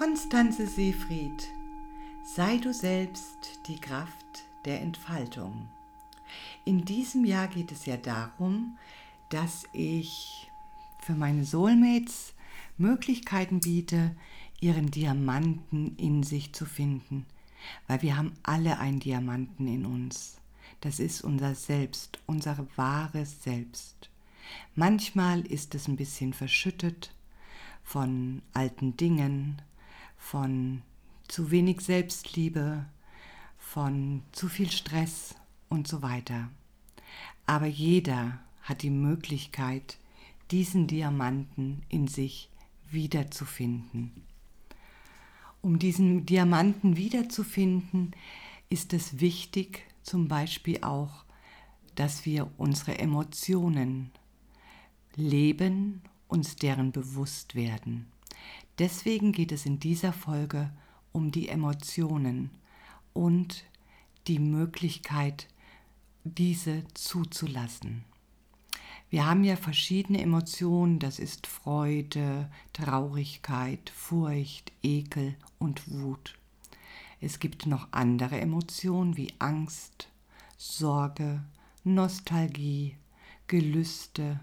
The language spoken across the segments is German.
Konstanze Seefried, sei du selbst die Kraft der Entfaltung. In diesem Jahr geht es ja darum, dass ich für meine Soulmates Möglichkeiten biete, ihren Diamanten in sich zu finden, weil wir haben alle einen Diamanten in uns. Das ist unser Selbst, unser wahres Selbst. Manchmal ist es ein bisschen verschüttet von alten Dingen, von zu wenig Selbstliebe, von zu viel Stress und so weiter. Aber jeder hat die Möglichkeit, diesen Diamanten in sich wiederzufinden. Um diesen Diamanten wiederzufinden, ist es wichtig, zum Beispiel auch, dass wir unsere Emotionen leben, uns deren bewusst werden. Deswegen geht es in dieser Folge um die Emotionen und die Möglichkeit, diese zuzulassen. Wir haben ja verschiedene Emotionen, das ist Freude, Traurigkeit, Furcht, Ekel und Wut. Es gibt noch andere Emotionen wie Angst, Sorge, Nostalgie, Gelüste,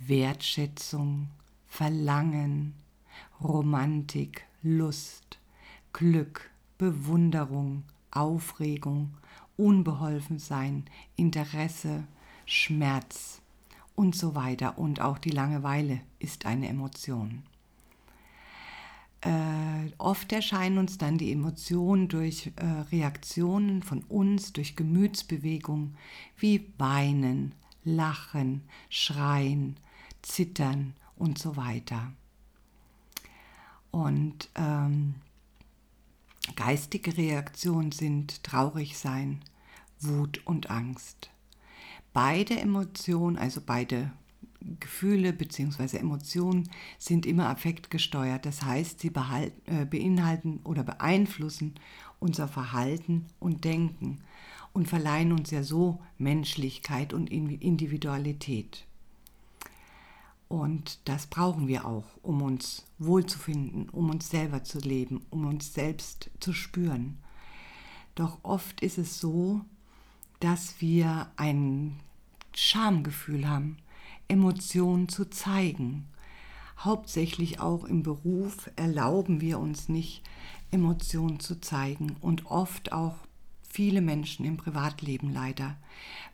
Wertschätzung, Verlangen, Romantik, Lust, Glück, Bewunderung, Aufregung, Unbeholfensein, Interesse, Schmerz und so weiter. Und auch die Langeweile ist eine Emotion. Äh, oft erscheinen uns dann die Emotionen durch äh, Reaktionen von uns, durch Gemütsbewegungen wie Weinen, Lachen, Schreien, Zittern und so weiter. Und ähm, geistige Reaktionen sind traurig sein, Wut und Angst. Beide Emotionen, also beide Gefühle bzw. Emotionen sind immer affektgesteuert. Das heißt, sie äh, beinhalten oder beeinflussen unser Verhalten und Denken und verleihen uns ja so Menschlichkeit und Individualität. Und das brauchen wir auch, um uns wohlzufinden, um uns selber zu leben, um uns selbst zu spüren. Doch oft ist es so, dass wir ein Schamgefühl haben, Emotionen zu zeigen. Hauptsächlich auch im Beruf erlauben wir uns nicht, Emotionen zu zeigen und oft auch viele Menschen im Privatleben leider,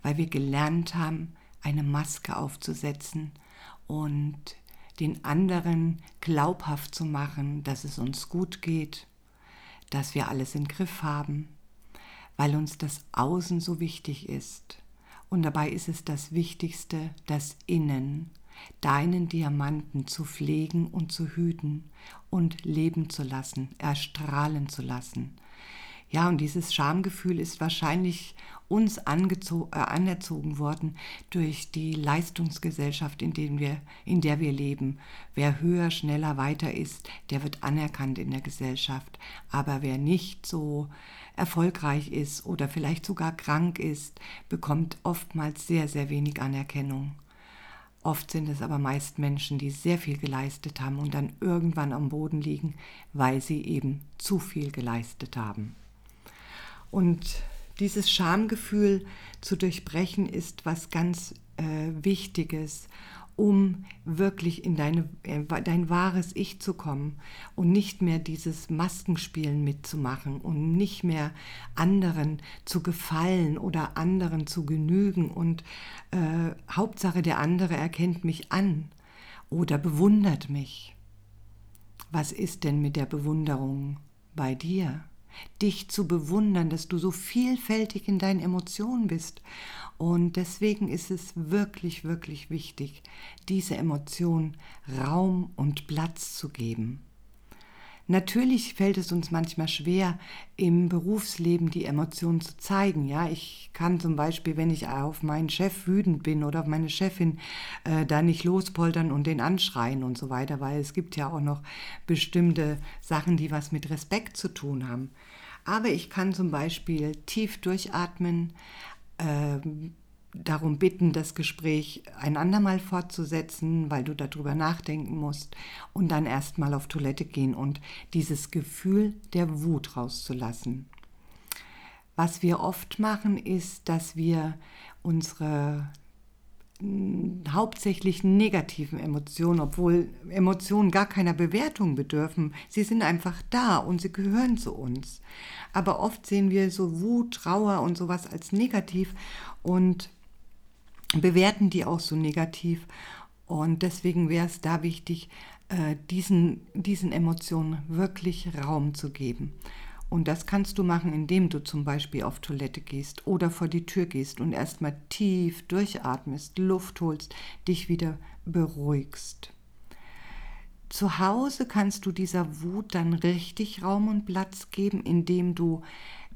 weil wir gelernt haben, eine Maske aufzusetzen und den anderen glaubhaft zu machen, dass es uns gut geht, dass wir alles im Griff haben, weil uns das Außen so wichtig ist. Und dabei ist es das Wichtigste, das Innen, deinen Diamanten zu pflegen und zu hüten und leben zu lassen, erstrahlen zu lassen. Ja, und dieses Schamgefühl ist wahrscheinlich uns äh, anerzogen worden durch die Leistungsgesellschaft, in, dem wir, in der wir leben. Wer höher, schneller, weiter ist, der wird anerkannt in der Gesellschaft. Aber wer nicht so erfolgreich ist oder vielleicht sogar krank ist, bekommt oftmals sehr, sehr wenig Anerkennung. Oft sind es aber meist Menschen, die sehr viel geleistet haben und dann irgendwann am Boden liegen, weil sie eben zu viel geleistet haben. Und dieses Schamgefühl zu durchbrechen ist was ganz äh, Wichtiges, um wirklich in deine, äh, dein wahres Ich zu kommen und nicht mehr dieses Maskenspielen mitzumachen und nicht mehr anderen zu gefallen oder anderen zu genügen und äh, Hauptsache der andere erkennt mich an oder bewundert mich. Was ist denn mit der Bewunderung bei dir? Dich zu bewundern, dass du so vielfältig in deinen Emotionen bist. Und deswegen ist es wirklich, wirklich wichtig, diese Emotion Raum und Platz zu geben. Natürlich fällt es uns manchmal schwer, im Berufsleben die Emotionen zu zeigen. Ja, ich kann zum Beispiel, wenn ich auf meinen Chef wütend bin oder auf meine Chefin, äh, da nicht lospoltern und den anschreien und so weiter, weil es gibt ja auch noch bestimmte Sachen, die was mit Respekt zu tun haben. Aber ich kann zum Beispiel tief durchatmen, äh, darum bitten, das Gespräch ein andermal fortzusetzen, weil du darüber nachdenken musst und dann erstmal auf Toilette gehen und dieses Gefühl der Wut rauszulassen. Was wir oft machen, ist, dass wir unsere hauptsächlich negativen Emotionen, obwohl Emotionen gar keiner Bewertung bedürfen. Sie sind einfach da und sie gehören zu uns. Aber oft sehen wir so Wut, Trauer und sowas als negativ und bewerten die auch so negativ. Und deswegen wäre es da wichtig, äh, diesen, diesen Emotionen wirklich Raum zu geben. Und das kannst du machen, indem du zum Beispiel auf Toilette gehst oder vor die Tür gehst und erstmal tief durchatmest, Luft holst, dich wieder beruhigst. Zu Hause kannst du dieser Wut dann richtig Raum und Platz geben, indem du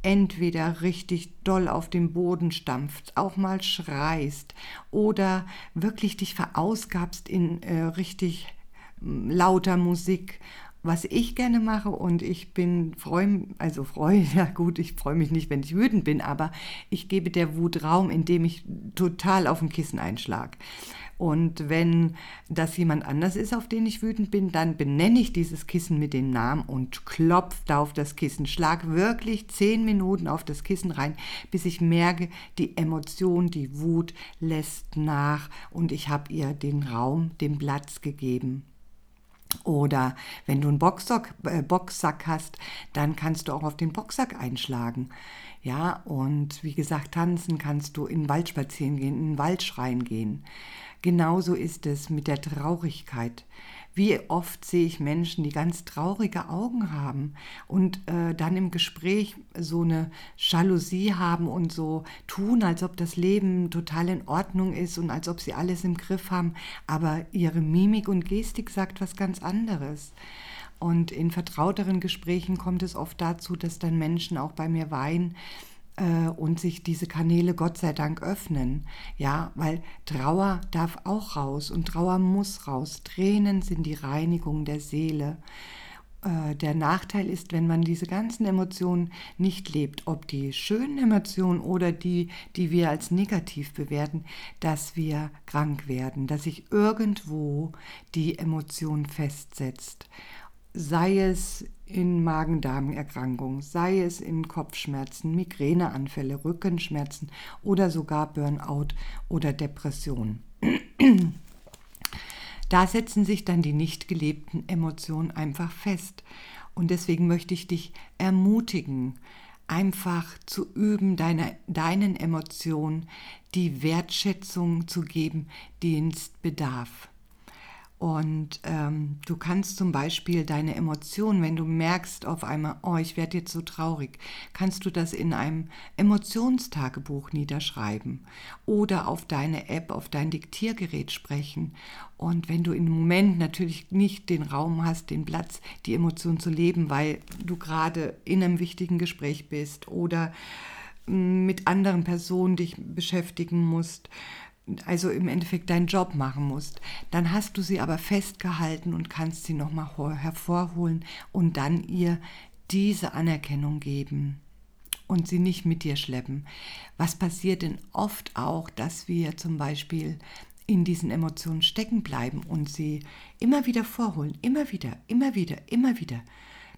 entweder richtig doll auf den Boden stampfst, auch mal schreist oder wirklich dich verausgabst in äh, richtig lauter Musik was ich gerne mache und ich bin freue, also freue, ja gut, ich freue mich nicht, wenn ich wütend bin, aber ich gebe der Wut Raum, indem ich total auf dem Kissen einschlag. Und wenn das jemand anders ist, auf den ich wütend bin, dann benenne ich dieses Kissen mit dem Namen und klopfe da auf das Kissen. Schlag wirklich zehn Minuten auf das Kissen rein, bis ich merke, die Emotion, die Wut lässt nach und ich habe ihr den Raum, den Platz gegeben. Oder wenn du einen Boxsack, äh, Boxsack hast, dann kannst du auch auf den Boxsack einschlagen. Ja, und wie gesagt, tanzen kannst du in den Wald spazieren gehen, in den Wald schreien gehen. Genauso ist es mit der Traurigkeit. Wie oft sehe ich Menschen, die ganz traurige Augen haben und äh, dann im Gespräch so eine Jalousie haben und so tun, als ob das Leben total in Ordnung ist und als ob sie alles im Griff haben, aber ihre Mimik und Gestik sagt was ganz anderes. Und in vertrauteren Gesprächen kommt es oft dazu, dass dann Menschen auch bei mir weinen, äh, und sich diese Kanäle Gott sei Dank öffnen. Ja, weil Trauer darf auch raus und Trauer muss raus. Tränen sind die Reinigung der Seele. Äh, der Nachteil ist, wenn man diese ganzen Emotionen nicht lebt, ob die schönen Emotionen oder die, die wir als negativ bewerten, dass wir krank werden, dass sich irgendwo die Emotion festsetzt sei es in Magen-Darm-Erkrankungen, sei es in Kopfschmerzen, Migräneanfälle, Rückenschmerzen oder sogar Burnout oder Depression. Da setzen sich dann die nicht gelebten Emotionen einfach fest. Und deswegen möchte ich dich ermutigen, einfach zu üben, deine, deinen Emotionen die Wertschätzung zu geben, die es bedarf. Und ähm, du kannst zum Beispiel deine Emotionen, wenn du merkst auf einmal, oh, ich werde jetzt so traurig, kannst du das in einem Emotionstagebuch niederschreiben oder auf deine App, auf dein Diktiergerät sprechen. Und wenn du im Moment natürlich nicht den Raum hast, den Platz, die Emotion zu leben, weil du gerade in einem wichtigen Gespräch bist oder mm, mit anderen Personen dich beschäftigen musst, also im Endeffekt deinen Job machen musst, dann hast du sie aber festgehalten und kannst sie nochmal hervorholen und dann ihr diese Anerkennung geben und sie nicht mit dir schleppen. Was passiert denn oft auch, dass wir zum Beispiel in diesen Emotionen stecken bleiben und sie immer wieder vorholen, immer wieder, immer wieder, immer wieder.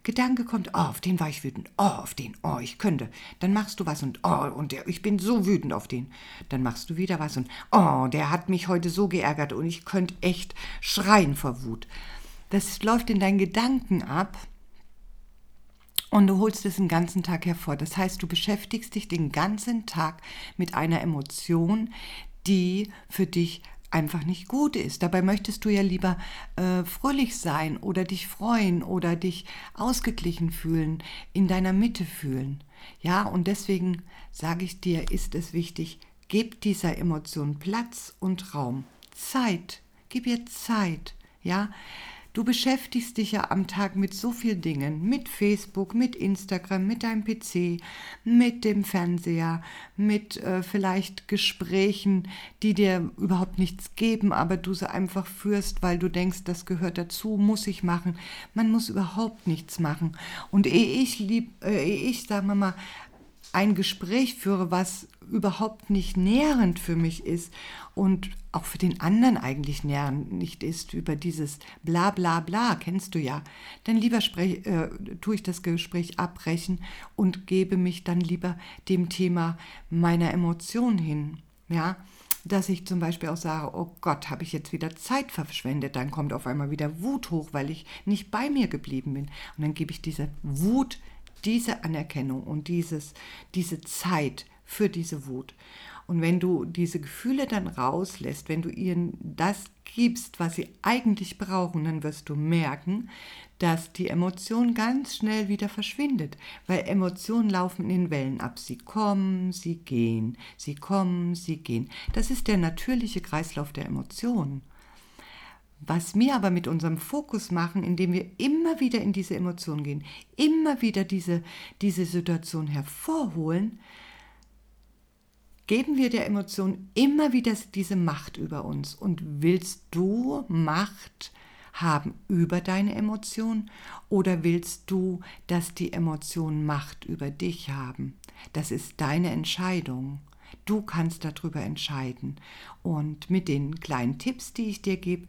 Gedanke kommt, oh, auf den war ich wütend, oh, auf den, oh, ich könnte. Dann machst du was und, oh, und der, ich bin so wütend auf den. Dann machst du wieder was und, oh, der hat mich heute so geärgert und ich könnte echt schreien vor Wut. Das läuft in deinen Gedanken ab und du holst es den ganzen Tag hervor. Das heißt, du beschäftigst dich den ganzen Tag mit einer Emotion, die für dich einfach nicht gut ist. Dabei möchtest du ja lieber äh, fröhlich sein oder dich freuen oder dich ausgeglichen fühlen, in deiner Mitte fühlen. Ja, und deswegen sage ich dir, ist es wichtig, gib dieser Emotion Platz und Raum, Zeit, gib ihr Zeit. Ja, Du beschäftigst dich ja am Tag mit so vielen Dingen, mit Facebook, mit Instagram, mit deinem PC, mit dem Fernseher, mit äh, vielleicht Gesprächen, die dir überhaupt nichts geben, aber du sie einfach führst, weil du denkst, das gehört dazu, muss ich machen. Man muss überhaupt nichts machen. Und ehe ich lieb, äh, ehe ich, sagen wir mal, ein Gespräch führe, was überhaupt nicht nährend für mich ist und auch für den anderen eigentlich nährend nicht ist, über dieses bla bla bla, kennst du ja, dann lieber sprech, äh, tue ich das Gespräch abbrechen und gebe mich dann lieber dem Thema meiner Emotionen hin. Ja, dass ich zum Beispiel auch sage, oh Gott, habe ich jetzt wieder Zeit verschwendet, dann kommt auf einmal wieder Wut hoch, weil ich nicht bei mir geblieben bin. Und dann gebe ich diese Wut, diese Anerkennung und dieses, diese Zeit für diese Wut. Und wenn du diese Gefühle dann rauslässt, wenn du ihnen das gibst, was sie eigentlich brauchen, dann wirst du merken, dass die Emotion ganz schnell wieder verschwindet, weil Emotionen laufen in Wellen ab. Sie kommen, sie gehen, sie kommen, sie gehen. Das ist der natürliche Kreislauf der Emotionen. Was wir aber mit unserem Fokus machen, indem wir immer wieder in diese Emotion gehen, immer wieder diese, diese Situation hervorholen, geben wir der Emotion immer wieder diese Macht über uns. Und willst du Macht haben über deine Emotion oder willst du, dass die Emotionen Macht über dich haben? Das ist deine Entscheidung. Du kannst darüber entscheiden. Und mit den kleinen Tipps, die ich dir gebe,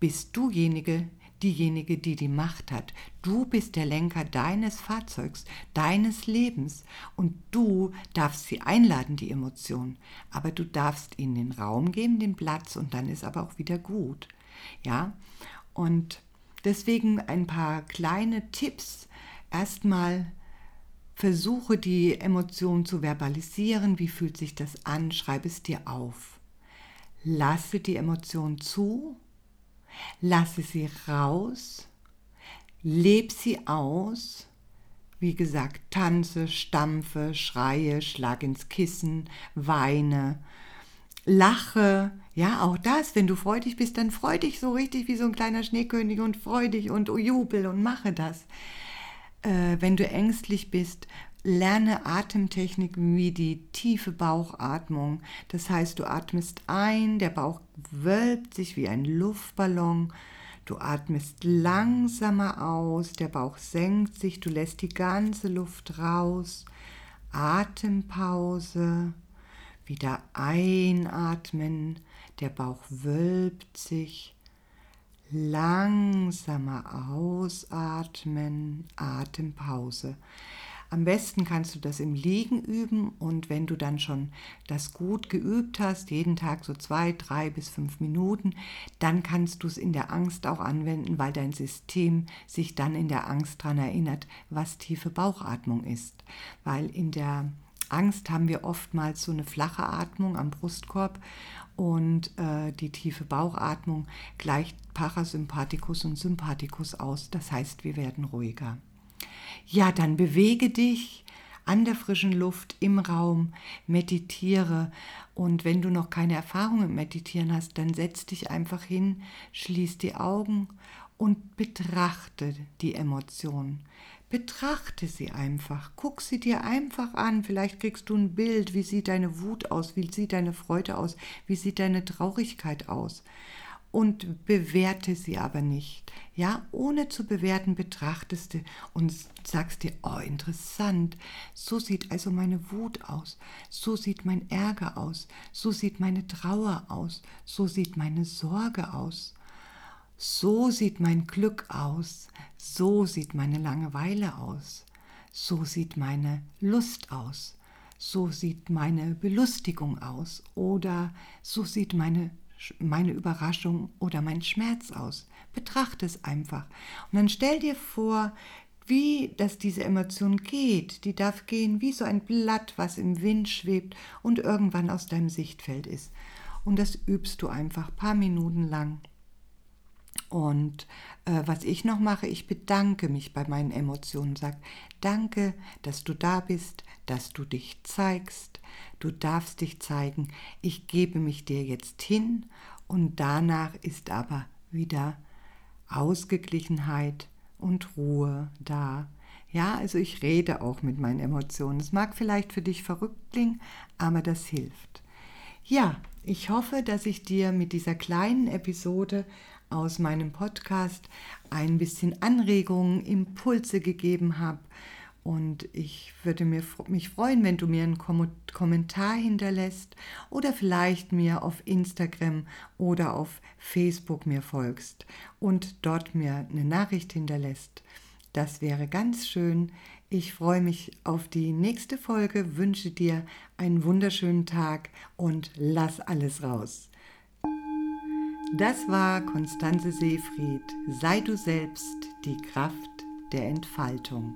bist dujenige, diejenige, die die Macht hat. Du bist der Lenker deines Fahrzeugs, deines Lebens und du darfst sie einladen, die Emotionen. Aber du darfst ihnen den Raum geben, den Platz und dann ist aber auch wieder gut. Ja, und deswegen ein paar kleine Tipps. Erstmal versuche die Emotion zu verbalisieren. Wie fühlt sich das an? Schreibe es dir auf. Lasse die Emotion zu Lasse sie raus, leb sie aus. Wie gesagt, tanze, stampfe, schreie, schlag ins Kissen, weine, lache. Ja, auch das, wenn du freudig bist, dann freu dich so richtig wie so ein kleiner Schneekönig und freu dich und jubel und mache das. Äh, wenn du ängstlich bist, lerne Atemtechniken wie die tiefe Bauchatmung. Das heißt, du atmest ein, der Bauch wölbt sich wie ein Luftballon. Du atmest langsamer aus, der Bauch senkt sich, du lässt die ganze Luft raus. Atempause, wieder einatmen, der Bauch wölbt sich. Langsamer ausatmen, Atempause. Am besten kannst du das im Liegen üben und wenn du dann schon das gut geübt hast, jeden Tag so zwei, drei bis fünf Minuten, dann kannst du es in der Angst auch anwenden, weil dein System sich dann in der Angst daran erinnert, was tiefe Bauchatmung ist. Weil in der Angst haben wir oftmals so eine flache Atmung am Brustkorb und äh, die tiefe Bauchatmung gleicht Parasympathikus und Sympathikus aus. Das heißt, wir werden ruhiger. Ja, dann bewege dich an der frischen Luft im Raum, meditiere. Und wenn du noch keine Erfahrung im Meditieren hast, dann setz dich einfach hin, schließ die Augen und betrachte die Emotion. Betrachte sie einfach, guck sie dir einfach an, vielleicht kriegst du ein Bild, wie sieht deine Wut aus, wie sieht deine Freude aus, wie sieht deine Traurigkeit aus und bewerte sie aber nicht. Ja, ohne zu bewerten betrachtest du und sagst dir, oh, interessant, so sieht also meine Wut aus, so sieht mein Ärger aus, so sieht meine Trauer aus, so sieht meine Sorge aus, so sieht mein Glück aus, so sieht meine Langeweile aus, so sieht meine Lust aus, so sieht meine Belustigung aus. Oder so sieht meine meine Überraschung oder mein Schmerz aus. Betrachte es einfach. Und dann stell dir vor, wie das diese Emotion geht. Die darf gehen wie so ein Blatt, was im Wind schwebt und irgendwann aus deinem Sichtfeld ist. Und das übst du einfach ein paar Minuten lang. Und äh, was ich noch mache, ich bedanke mich bei meinen Emotionen, sag danke, dass du da bist, dass du dich zeigst, du darfst dich zeigen, ich gebe mich dir jetzt hin und danach ist aber wieder Ausgeglichenheit und Ruhe da. Ja, also ich rede auch mit meinen Emotionen. Es mag vielleicht für dich verrückt klingen, aber das hilft. Ja, ich hoffe, dass ich dir mit dieser kleinen Episode aus meinem Podcast ein bisschen Anregungen, Impulse gegeben habe Und ich würde mir, mich freuen, wenn du mir einen Kommentar hinterlässt oder vielleicht mir auf Instagram oder auf Facebook mir folgst und dort mir eine Nachricht hinterlässt. Das wäre ganz schön. Ich freue mich auf die nächste Folge, wünsche dir einen wunderschönen Tag und lass alles raus. Das war Konstanze Seefried. Sei du selbst die Kraft der Entfaltung.